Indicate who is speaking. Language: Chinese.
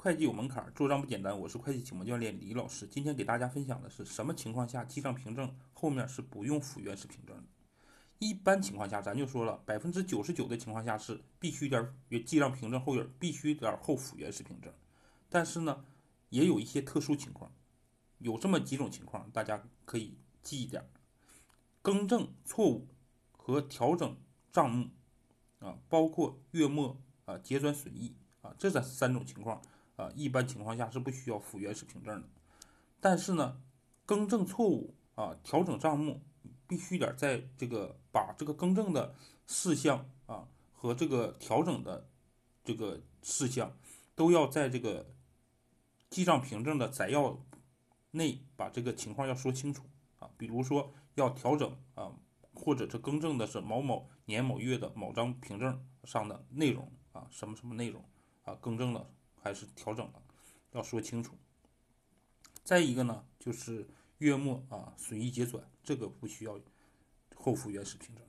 Speaker 1: 会计有门槛，做账不简单。我是会计启蒙教练李老师，今天给大家分享的是什么情况下记账凭证后面是不用附原始凭证的？一般情况下，咱就说了，百分之九十九的情况下是必须点记账凭证后边必须点后附原始凭证。但是呢，也有一些特殊情况，有这么几种情况，大家可以记一点：更正错误和调整账目啊，包括月末啊结转损益啊，这三三种情况。啊，一般情况下是不需要附原始凭证的，但是呢，更正错误啊，调整账目，必须得在这个把这个更正的事项啊和这个调整的这个事项，都要在这个记账凭证的摘要内把这个情况要说清楚啊，比如说要调整啊，或者是更正的是某某年某月的某张凭证上的内容啊，什么什么内容啊，更正了。还是调整了，要说清楚。再一个呢，就是月末啊随意结转，这个不需要后付原始凭证。